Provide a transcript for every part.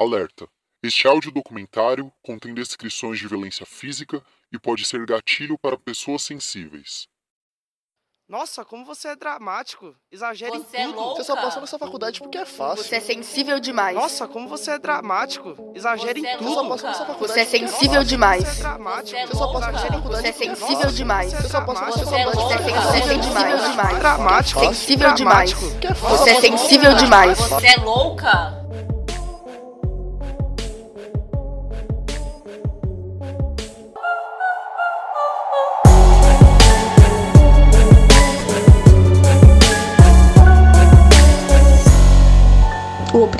Alerta: este audiodocumentário contém descrições de violência física e pode ser gatilho para pessoas sensíveis. Nossa, como você é dramático. Exagera Você em é tudo. louca? Você só passou nessa faculdade porque é fácil. Você é sensível demais. Nossa, como você é dramático. Exagera Você em é tudo. Você só passou nessa faculdade Você é porque é sensível fácil. demais. Você é dramático. Você é Você só passou nessa louca? faculdade Você é porque é sensível fácil. demais. Você só passou nessa Você é faculdade Você é porque é sensível fácil. demais. Dramático. Sensível demais. Dramático. Porque é fácil. Você é Você sensível demais. Você é louca?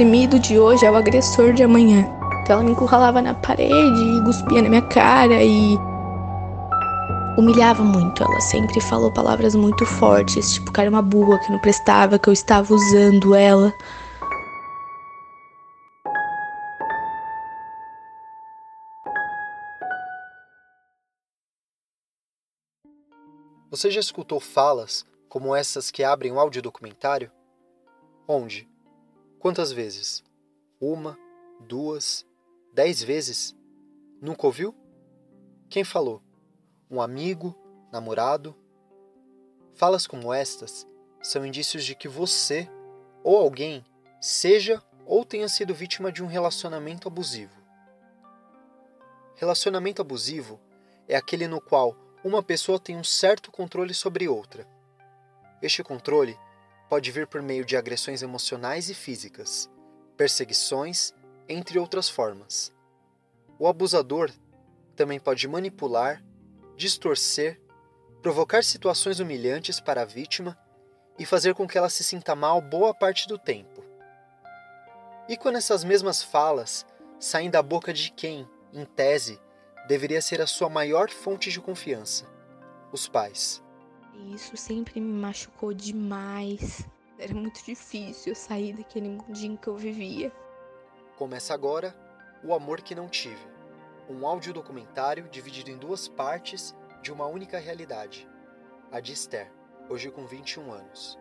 Oprimido de hoje é o agressor de amanhã. Então ela me encurralava na parede e cuspia na minha cara e humilhava muito. Ela sempre falou palavras muito fortes, tipo que era uma burra, que não prestava, que eu estava usando ela. Você já escutou falas como essas que abrem um audiodocumentário? Onde? Quantas vezes? Uma, duas, dez vezes? Nunca ouviu? Quem falou? Um amigo? Namorado? Falas como estas são indícios de que você ou alguém seja ou tenha sido vítima de um relacionamento abusivo. Relacionamento abusivo é aquele no qual uma pessoa tem um certo controle sobre outra. Este controle pode vir por meio de agressões emocionais e físicas, perseguições, entre outras formas. O abusador também pode manipular, distorcer, provocar situações humilhantes para a vítima e fazer com que ela se sinta mal boa parte do tempo. E quando essas mesmas falas saem da boca de quem, em tese, deveria ser a sua maior fonte de confiança: os pais. E isso sempre me machucou demais. Era muito difícil sair daquele mundinho que eu vivia. Começa agora O Amor Que Não Tive, um audiodocumentário dividido em duas partes de uma única realidade, a de Esther, hoje com 21 anos.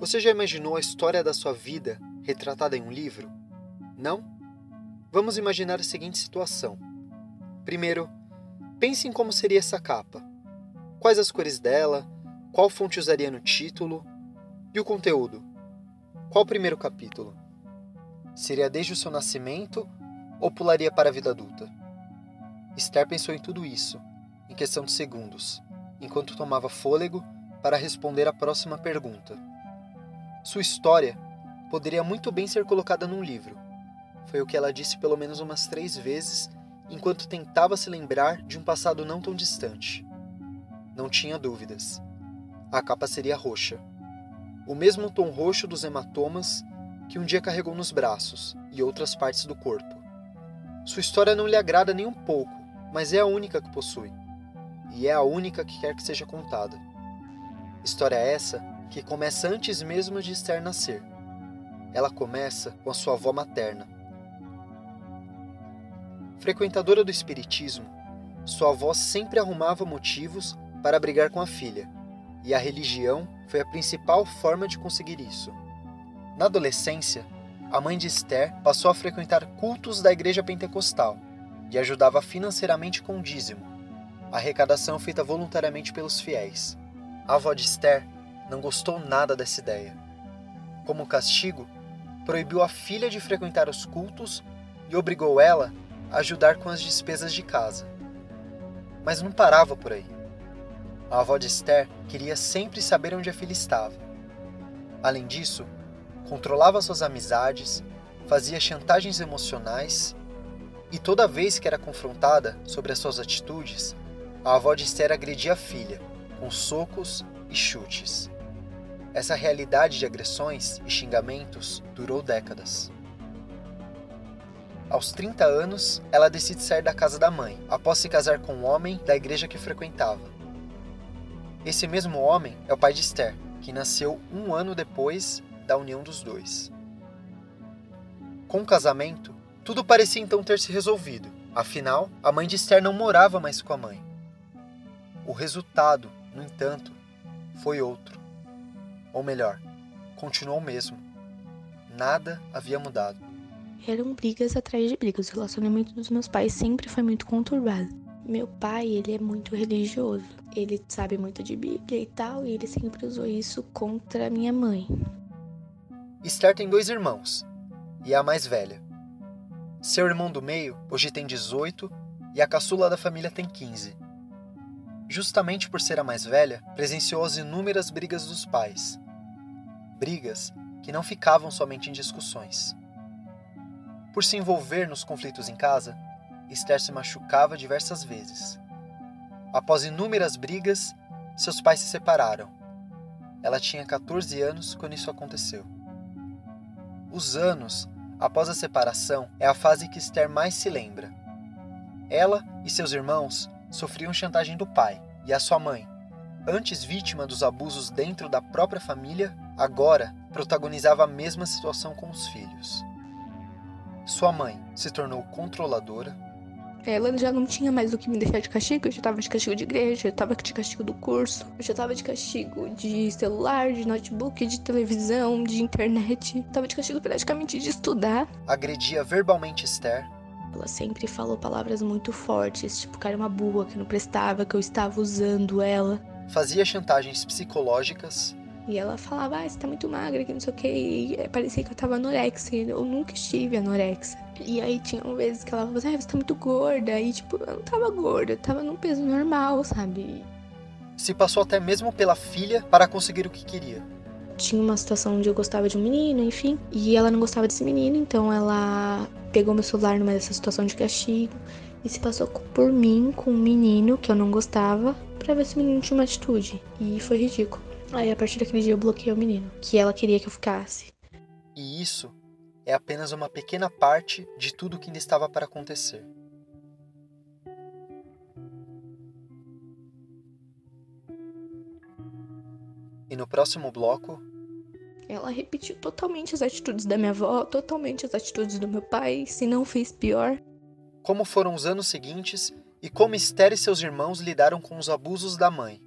Você já imaginou a história da sua vida retratada em um livro? Não? Vamos imaginar a seguinte situação. Primeiro, pense em como seria essa capa. Quais as cores dela, qual fonte usaria no título e o conteúdo. Qual o primeiro capítulo? Seria desde o seu nascimento ou pularia para a vida adulta? Esther pensou em tudo isso, em questão de segundos, enquanto tomava fôlego para responder a próxima pergunta. Sua história poderia muito bem ser colocada num livro. Foi o que ela disse pelo menos umas três vezes enquanto tentava se lembrar de um passado não tão distante. Não tinha dúvidas. A capa seria roxa. O mesmo tom roxo dos hematomas que um dia carregou nos braços e outras partes do corpo. Sua história não lhe agrada nem um pouco, mas é a única que possui. E é a única que quer que seja contada. História essa que começa antes mesmo de Esther nascer. Ela começa com a sua avó materna. Frequentadora do espiritismo, sua avó sempre arrumava motivos para brigar com a filha, e a religião foi a principal forma de conseguir isso. Na adolescência, a mãe de Esther passou a frequentar cultos da igreja pentecostal e ajudava financeiramente com o dízimo, arrecadação feita voluntariamente pelos fiéis. A avó de Esther não gostou nada dessa ideia. Como castigo, proibiu a filha de frequentar os cultos e obrigou ela ajudar com as despesas de casa. Mas não parava por aí. A avó de Esther queria sempre saber onde a filha estava. Além disso, controlava suas amizades, fazia chantagens emocionais e toda vez que era confrontada sobre as suas atitudes, a avó de Esther agredia a filha com socos e chutes. Essa realidade de agressões e xingamentos durou décadas. Aos 30 anos, ela decide sair da casa da mãe, após se casar com um homem da igreja que frequentava. Esse mesmo homem é o pai de Esther, que nasceu um ano depois da união dos dois. Com o casamento, tudo parecia então ter se resolvido. Afinal, a mãe de Esther não morava mais com a mãe. O resultado, no entanto, foi outro. Ou melhor, continuou o mesmo. nada havia mudado. Eram brigas atrás de brigas. O relacionamento dos meus pais sempre foi muito conturbado. Meu pai, ele é muito religioso. Ele sabe muito de Bíblia e tal, e ele sempre usou isso contra minha mãe. Esther tem dois irmãos, e é a mais velha. Seu irmão do meio hoje tem 18 e a caçula da família tem 15. Justamente por ser a mais velha, presenciou as inúmeras brigas dos pais. Brigas que não ficavam somente em discussões. Por se envolver nos conflitos em casa, Esther se machucava diversas vezes. Após inúmeras brigas, seus pais se separaram. Ela tinha 14 anos quando isso aconteceu. Os anos após a separação é a fase que Esther mais se lembra. Ela e seus irmãos sofriam chantagem do pai e a sua mãe, antes vítima dos abusos dentro da própria família, agora protagonizava a mesma situação com os filhos. Sua mãe se tornou controladora. Ela já não tinha mais o que me deixar de castigo, eu já tava de castigo de igreja, eu tava de castigo do curso, eu já tava de castigo de celular, de notebook, de televisão, de internet. Eu tava de castigo praticamente de estudar. Agredia verbalmente Esther. Ela sempre falou palavras muito fortes, tipo que era uma burra, que não prestava, que eu estava usando ela. Fazia chantagens psicológicas. E ela falava, ah, você tá muito magra, que não sei o que. E parecia que eu tava anorexia. Eu nunca estive anorexia. E aí tinha vezes que ela falava, ah, você tá muito gorda. E tipo, eu não tava gorda, eu tava num peso normal, sabe? Se passou até mesmo pela filha para conseguir o que queria. Tinha uma situação onde eu gostava de um menino, enfim. E ela não gostava desse menino, então ela pegou meu celular numa dessa situação de castigo e se passou por mim com um menino que eu não gostava para ver se o menino tinha uma atitude. E foi ridículo. Aí a partir daquele dia eu bloqueei o menino, que ela queria que eu ficasse. E isso é apenas uma pequena parte de tudo que ainda estava para acontecer. E no próximo bloco. Ela repetiu totalmente as atitudes da minha avó, totalmente as atitudes do meu pai, se não fez pior. Como foram os anos seguintes e como Esther e seus irmãos lidaram com os abusos da mãe.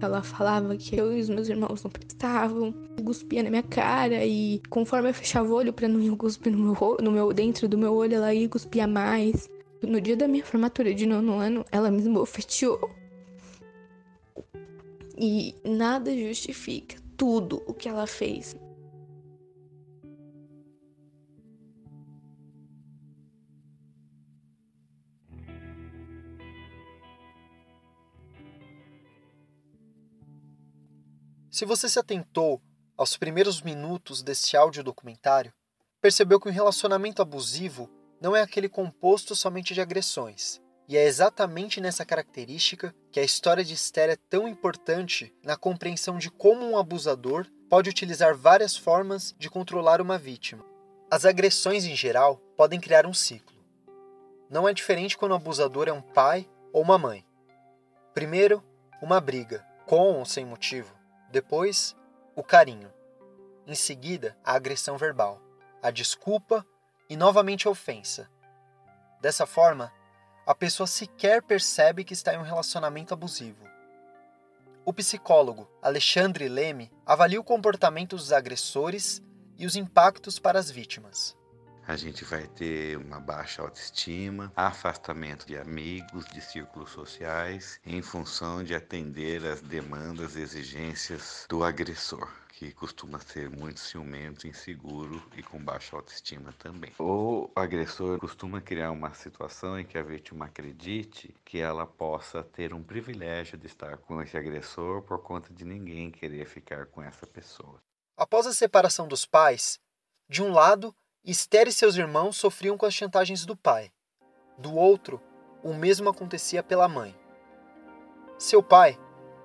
Ela falava que eu e os meus irmãos não prestavam, cuspia na minha cara e conforme eu fechava o olho para não ir cuspir no meu, no meu dentro do meu olho, ela ia cuspia mais. No dia da minha formatura de nono ano, ela me esbofeteou. E nada justifica tudo o que ela fez. Se você se atentou aos primeiros minutos desse áudio documentário, percebeu que o relacionamento abusivo não é aquele composto somente de agressões. E é exatamente nessa característica que a história de Esther é tão importante na compreensão de como um abusador pode utilizar várias formas de controlar uma vítima. As agressões em geral podem criar um ciclo. Não é diferente quando o abusador é um pai ou uma mãe. Primeiro, uma briga, com ou sem motivo. Depois, o carinho. Em seguida, a agressão verbal, a desculpa e novamente a ofensa. Dessa forma, a pessoa sequer percebe que está em um relacionamento abusivo. O psicólogo Alexandre Leme avalia o comportamento dos agressores e os impactos para as vítimas. A gente vai ter uma baixa autoestima, afastamento de amigos, de círculos sociais, em função de atender às demandas e exigências do agressor que costuma ser muito ciumento, inseguro e com baixa autoestima também. O agressor costuma criar uma situação em que a vítima acredite que ela possa ter um privilégio de estar com esse agressor por conta de ninguém querer ficar com essa pessoa. Após a separação dos pais, de um lado, Esther e seus irmãos sofriam com as chantagens do pai. Do outro, o mesmo acontecia pela mãe. Seu pai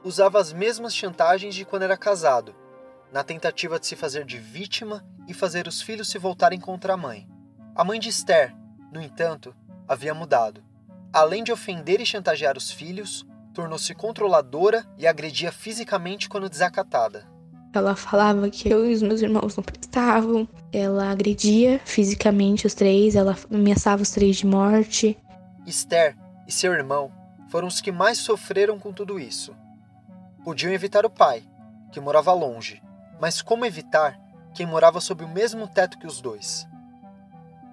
usava as mesmas chantagens de quando era casado na tentativa de se fazer de vítima e fazer os filhos se voltarem contra a mãe. A mãe de Esther, no entanto, havia mudado. Além de ofender e chantagear os filhos, tornou-se controladora e agredia fisicamente quando desacatada. Ela falava que eu e os meus irmãos não prestavam. Ela agredia fisicamente os três, ela ameaçava os três de morte. Esther e seu irmão foram os que mais sofreram com tudo isso. Podiam evitar o pai, que morava longe, mas como evitar quem morava sob o mesmo teto que os dois.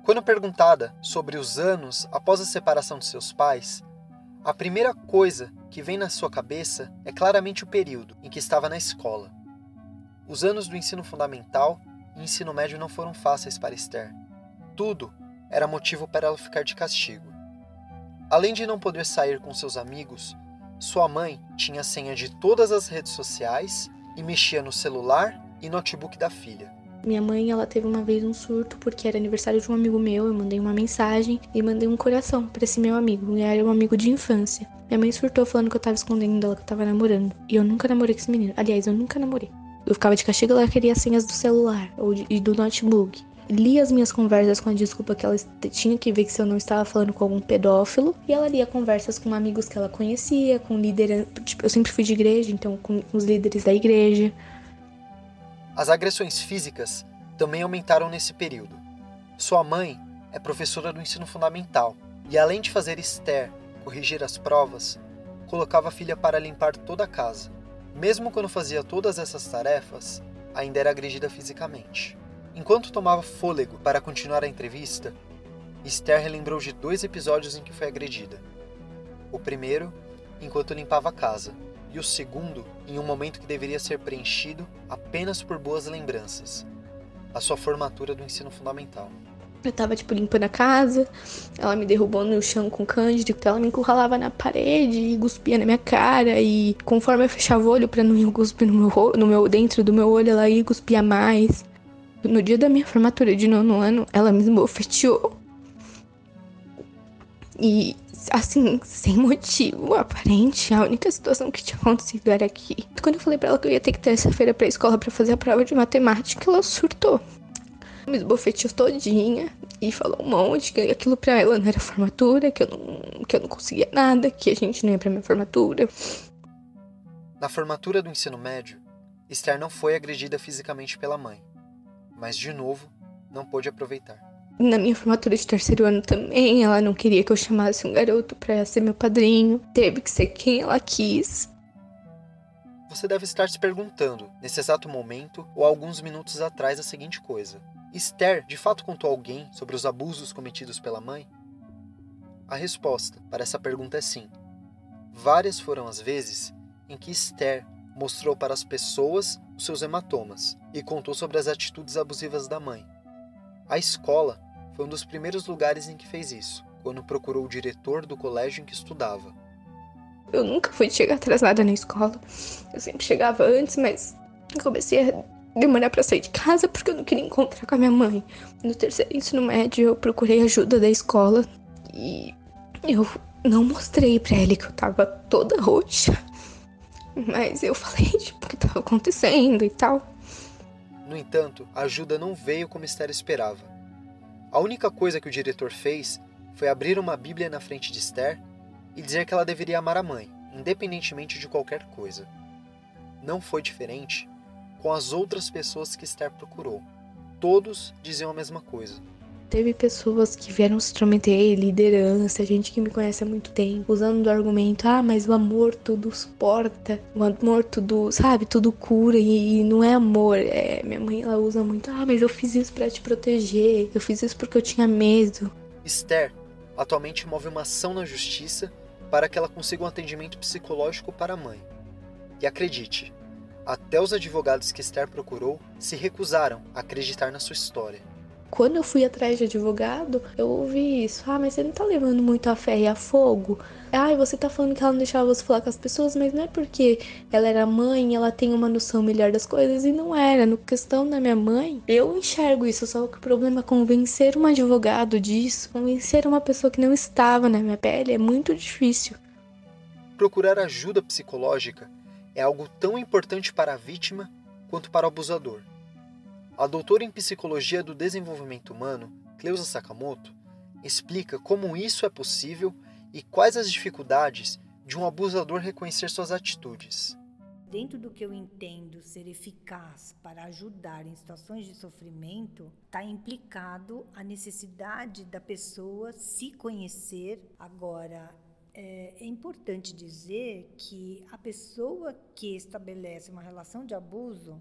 Quando perguntada sobre os anos após a separação de seus pais, a primeira coisa que vem na sua cabeça é claramente o período em que estava na escola. Os anos do ensino fundamental e ensino médio não foram fáceis para Esther. Tudo era motivo para ela ficar de castigo. Além de não poder sair com seus amigos, sua mãe tinha a senha de todas as redes sociais e mexia no celular e notebook da filha. Minha mãe, ela teve uma vez um surto porque era aniversário de um amigo meu. Eu mandei uma mensagem e mandei um coração para esse meu amigo. Ele era um amigo de infância. Minha mãe surtou falando que eu tava escondendo dela que eu tava namorando. E eu nunca namorei com esse menino. Aliás, eu nunca namorei. Eu ficava de castigo, ela queria as senhas do celular ou de, do notebook. Li as minhas conversas com a desculpa que ela tinha que ver que se eu não estava falando com algum pedófilo. E ela lia conversas com amigos que ela conhecia, com líderes. Tipo, eu sempre fui de igreja, então com os líderes da igreja. As agressões físicas também aumentaram nesse período. Sua mãe é professora do ensino fundamental e, além de fazer Esther corrigir as provas, colocava a filha para limpar toda a casa. Mesmo quando fazia todas essas tarefas, ainda era agredida fisicamente. Enquanto tomava fôlego para continuar a entrevista, Esther relembrou de dois episódios em que foi agredida. O primeiro, enquanto limpava a casa, e o segundo em um momento que deveria ser preenchido apenas por boas lembranças a sua formatura do ensino fundamental. Eu tava, tipo, limpando a casa, ela me derrubou no chão com cândido, então ela me encurralava na parede e cuspia na minha cara, e conforme eu fechava o olho pra não ir cuspir no meu, no meu, dentro do meu olho, ela ia cuspia mais. No dia da minha formatura de nono ano, ela me esbofeteou. E assim, sem motivo aparente. A única situação que tinha acontecido era aqui. Quando eu falei para ela que eu ia ter que terça-feira pra escola para fazer a prova de matemática, ela surtou. Me esbofeteou todinha e falou um monte que aquilo pra ela não era formatura, que eu não, que eu não conseguia nada, que a gente não ia pra minha formatura. Na formatura do ensino médio, Esther não foi agredida fisicamente pela mãe, mas de novo não pôde aproveitar. Na minha formatura de terceiro ano também, ela não queria que eu chamasse um garoto para ser meu padrinho. Teve que ser quem ela quis. Você deve estar se perguntando, nesse exato momento ou alguns minutos atrás, a seguinte coisa: Esther de fato contou a alguém sobre os abusos cometidos pela mãe? A resposta para essa pergunta é sim. Várias foram as vezes em que Esther mostrou para as pessoas os seus hematomas e contou sobre as atitudes abusivas da mãe. A escola foi um dos primeiros lugares em que fez isso, quando procurou o diretor do colégio em que estudava. Eu nunca fui chegar atrasada na escola. Eu sempre chegava antes, mas comecei a demorar para sair de casa porque eu não queria encontrar com a minha mãe. No terceiro ensino médio, eu procurei ajuda da escola e eu não mostrei para ele que eu tava toda roxa. Mas eu falei, tipo, o que tava acontecendo e tal. No entanto, a ajuda não veio como Esther esperava. A única coisa que o diretor fez foi abrir uma Bíblia na frente de Esther e dizer que ela deveria amar a mãe, independentemente de qualquer coisa. Não foi diferente com as outras pessoas que Esther procurou. Todos diziam a mesma coisa. Teve pessoas que vieram se intrometer, liderança, gente que me conhece há muito tempo, usando do argumento, ah, mas o amor tudo suporta, o amor tudo, sabe, tudo cura e, e não é amor. É, minha mãe ela usa muito, ah, mas eu fiz isso para te proteger, eu fiz isso porque eu tinha medo. Esther atualmente move uma ação na justiça para que ela consiga um atendimento psicológico para a mãe. E acredite, até os advogados que Esther procurou se recusaram a acreditar na sua história. Quando eu fui atrás de advogado, eu ouvi isso. Ah, mas você não tá levando muito a fé e a fogo? Ah, você tá falando que ela não deixava você falar com as pessoas, mas não é porque ela era mãe, ela tem uma noção melhor das coisas, e não era. No questão da minha mãe, eu enxergo isso, só que o problema é convencer um advogado disso, convencer uma pessoa que não estava na minha pele é muito difícil. Procurar ajuda psicológica é algo tão importante para a vítima quanto para o abusador. A doutora em Psicologia do Desenvolvimento Humano, Cleusa Sakamoto, explica como isso é possível e quais as dificuldades de um abusador reconhecer suas atitudes. Dentro do que eu entendo ser eficaz para ajudar em situações de sofrimento, está implicado a necessidade da pessoa se conhecer. Agora, é, é importante dizer que a pessoa que estabelece uma relação de abuso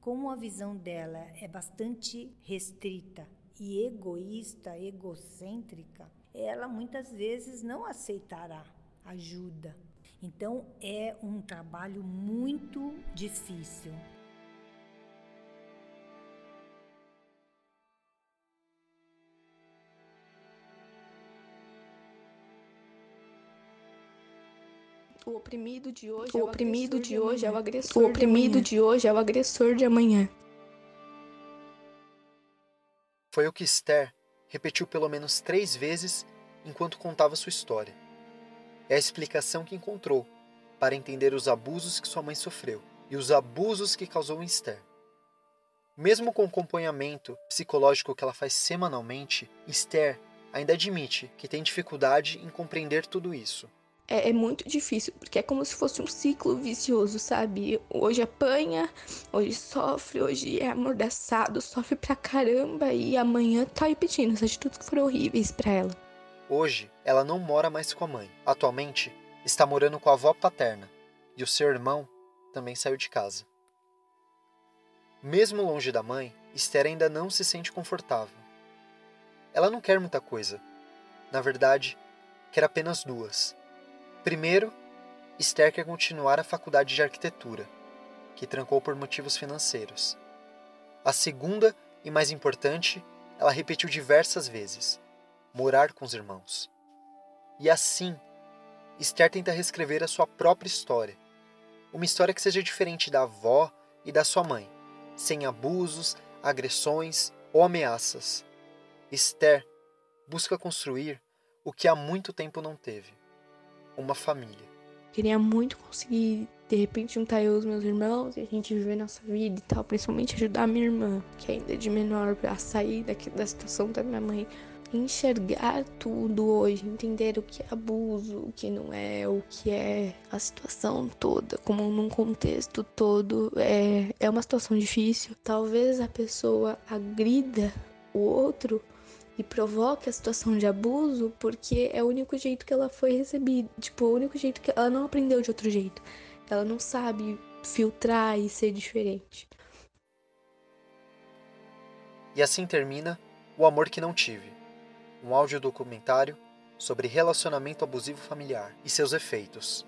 como a visão dela é bastante restrita e egoísta, egocêntrica, ela muitas vezes não aceitará ajuda. Então é um trabalho muito difícil. O oprimido de hoje, o oprimido de hoje é o agressor. O oprimido de hoje é o agressor de amanhã. Foi o que Esther repetiu pelo menos três vezes enquanto contava sua história. É a explicação que encontrou para entender os abusos que sua mãe sofreu e os abusos que causou em Esther. Mesmo com o acompanhamento psicológico que ela faz semanalmente, Esther ainda admite que tem dificuldade em compreender tudo isso é, é, muito difícil, porque é como se fosse um ciclo vicioso, sabe? Hoje apanha, hoje sofre, hoje é amordaçado, sofre pra caramba e amanhã tá repetindo as atitudes que foram horríveis para ela. Hoje, ela não mora mais com a mãe. Atualmente, está morando com a avó paterna e o seu irmão também saiu de casa. Mesmo longe da mãe, Esther ainda não se sente confortável. Ela não quer muita coisa. Na verdade, quer apenas duas Primeiro, Esther quer continuar a faculdade de arquitetura, que trancou por motivos financeiros. A segunda, e mais importante, ela repetiu diversas vezes: morar com os irmãos. E assim, Esther tenta reescrever a sua própria história. Uma história que seja diferente da avó e da sua mãe, sem abusos, agressões ou ameaças. Esther busca construir o que há muito tempo não teve uma família. Queria muito conseguir, de repente, juntar eu e os meus irmãos e a gente viver nossa vida e tal, principalmente ajudar a minha irmã, que ainda é de menor, a sair daqui, da situação da minha mãe. Enxergar tudo hoje, entender o que é abuso, o que não é, o que é a situação toda, como num contexto todo, é, é uma situação difícil. Talvez a pessoa agrida o outro e provoque a situação de abuso porque é o único jeito que ela foi recebida. Tipo, o único jeito que ela não aprendeu de outro jeito. Ela não sabe filtrar e ser diferente. E assim termina O Amor Que Não Tive, um áudio documentário sobre relacionamento abusivo familiar e seus efeitos.